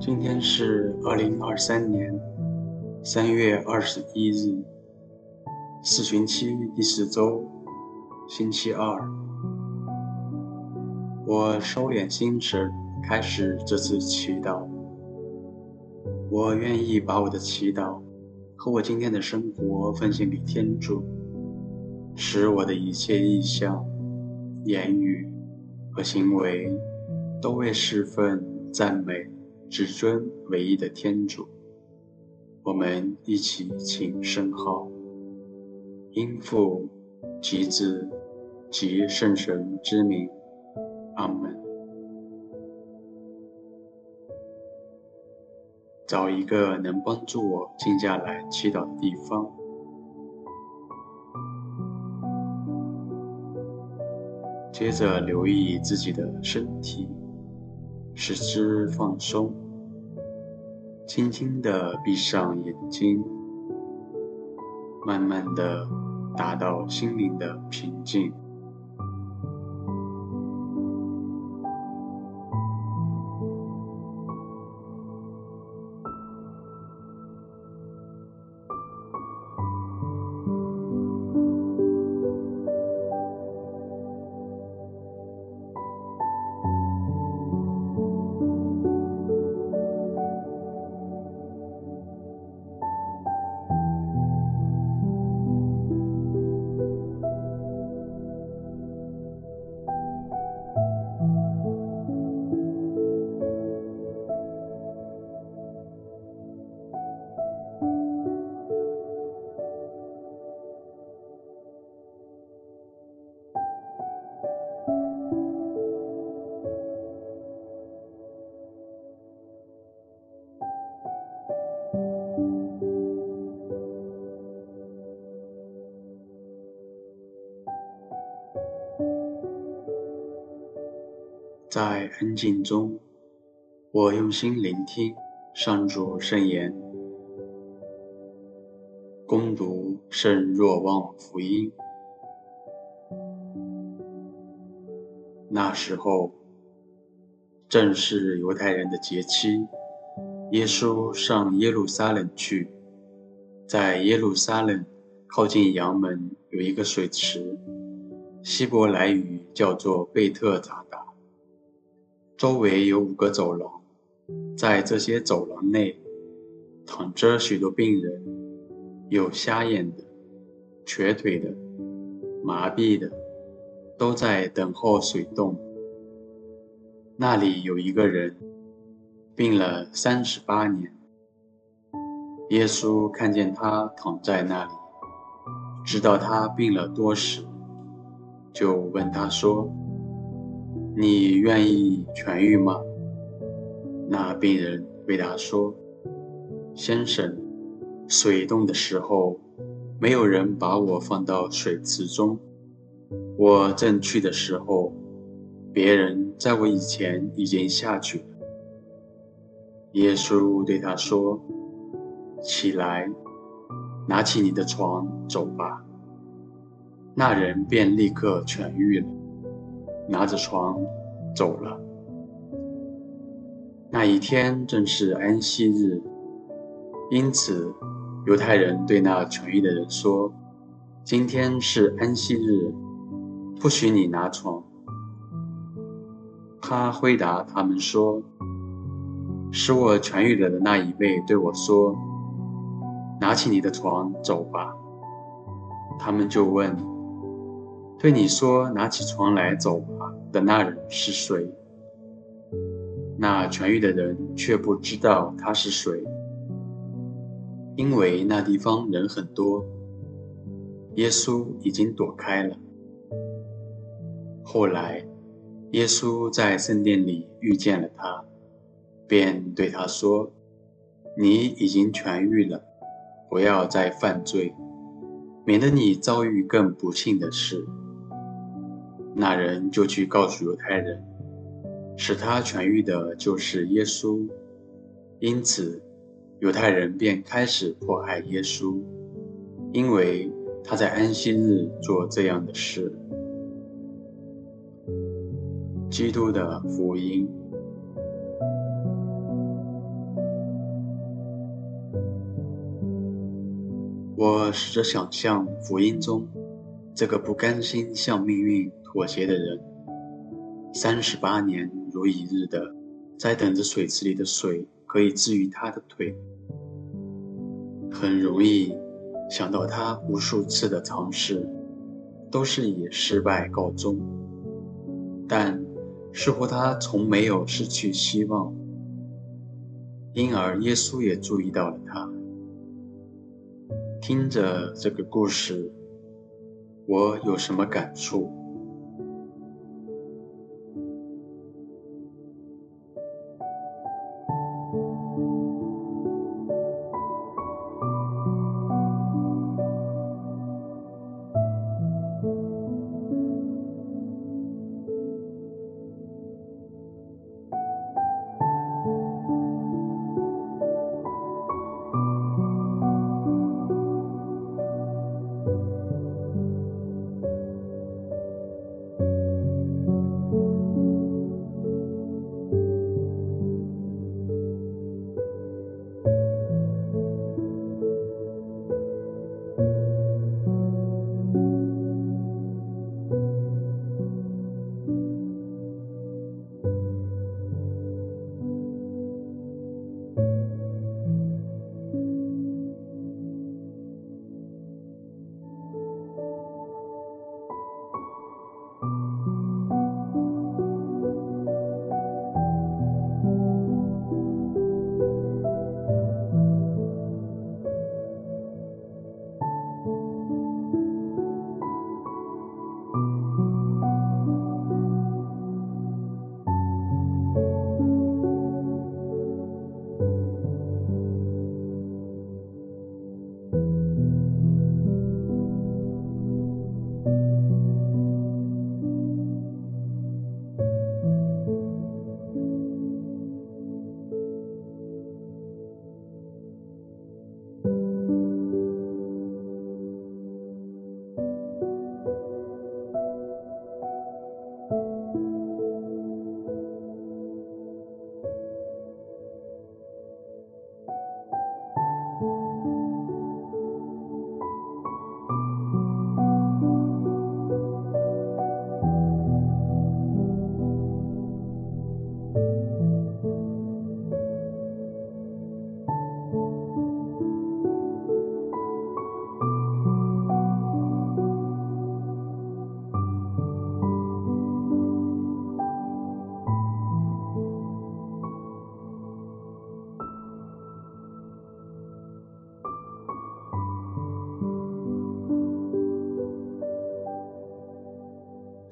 今天是二零二三年三月二十一日，四旬期第四周，星期二。我收敛心神，开始这次祈祷。我愿意把我的祈祷和我今天的生活奉献给天主，使我的一切意向、言语和行为都为侍奉、赞美。至尊唯一的天主，我们一起请圣号，因父及子及圣神之名，阿门。找一个能帮助我静下来祈祷的地方，接着留意自己的身体。使之放松，轻轻地闭上眼睛，慢慢的达到心灵的平静。在安静中，我用心聆听上主圣言，恭读圣若望福音。那时候，正是犹太人的节期，耶稣上耶路撒冷去，在耶路撒冷靠近羊门有一个水池，希伯来语叫做贝特匝达。周围有五个走廊，在这些走廊内躺着许多病人，有瞎眼的、瘸腿的、麻痹的，都在等候水洞。那里有一个人病了三十八年，耶稣看见他躺在那里，知道他病了多时，就问他说。你愿意痊愈吗？那病人回答说：“先生，水动的时候，没有人把我放到水池中。我正去的时候，别人在我以前已经下去了。”耶稣对他说：“起来，拿起你的床走吧。”那人便立刻痊愈了。拿着床走了。那一天正是安息日，因此犹太人对那痊愈的人说：“今天是安息日，不许你拿床。”他回答他们说：“使我痊愈了的那一位对我说：‘拿起你的床走吧。’”他们就问。对你说：“拿起床来走吧。”的那人是谁？那痊愈的人却不知道他是谁，因为那地方人很多。耶稣已经躲开了。后来，耶稣在圣殿里遇见了他，便对他说：“你已经痊愈了，不要再犯罪。”免得你遭遇更不幸的事。”那人就去告诉犹太人，使他痊愈的就是耶稣。因此，犹太人便开始迫害耶稣，因为他在安息日做这样的事。基督的福音。我试着想象福音中这个不甘心向命运妥协的人，三十八年如一日的在等着水池里的水可以治愈他的腿。很容易想到他无数次的尝试都是以失败告终，但似乎他从没有失去希望，因而耶稣也注意到了他。听着这个故事，我有什么感触？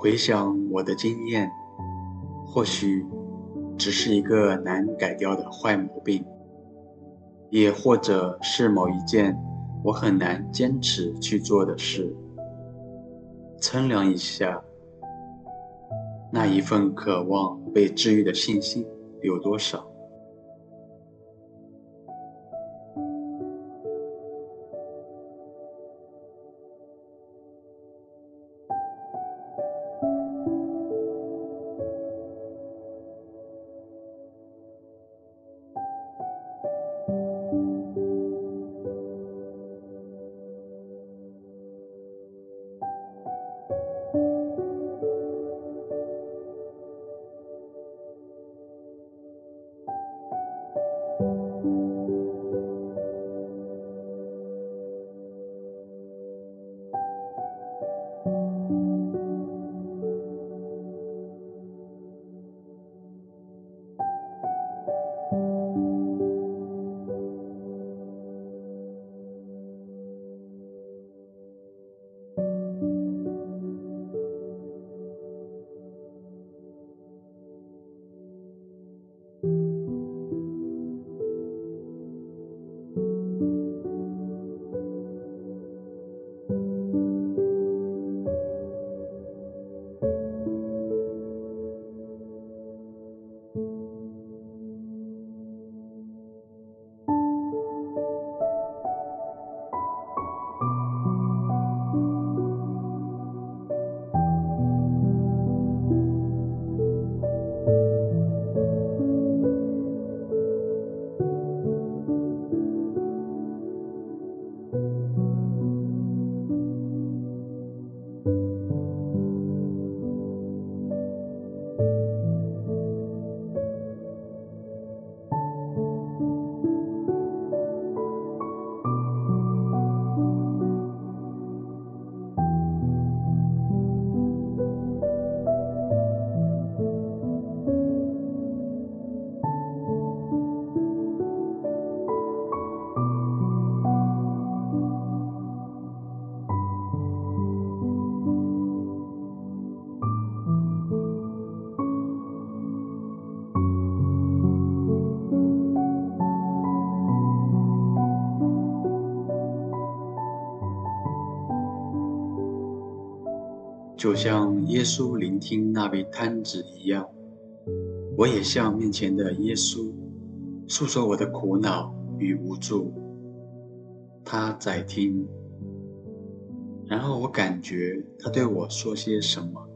回想我的经验，或许只是一个难改掉的坏毛病，也或者是某一件我很难坚持去做的事。称量一下，那一份渴望被治愈的信心有多少？就像耶稣聆听那位摊子一样，我也向面前的耶稣诉说我的苦恼与无助。他在听，然后我感觉他对我说些什么。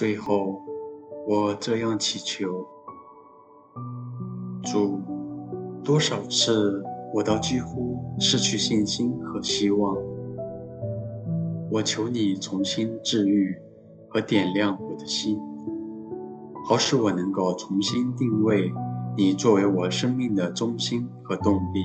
最后，我这样祈求：主，多少次我都几乎失去信心和希望，我求你重新治愈和点亮我的心，好使我能够重新定位你作为我生命的中心和动力。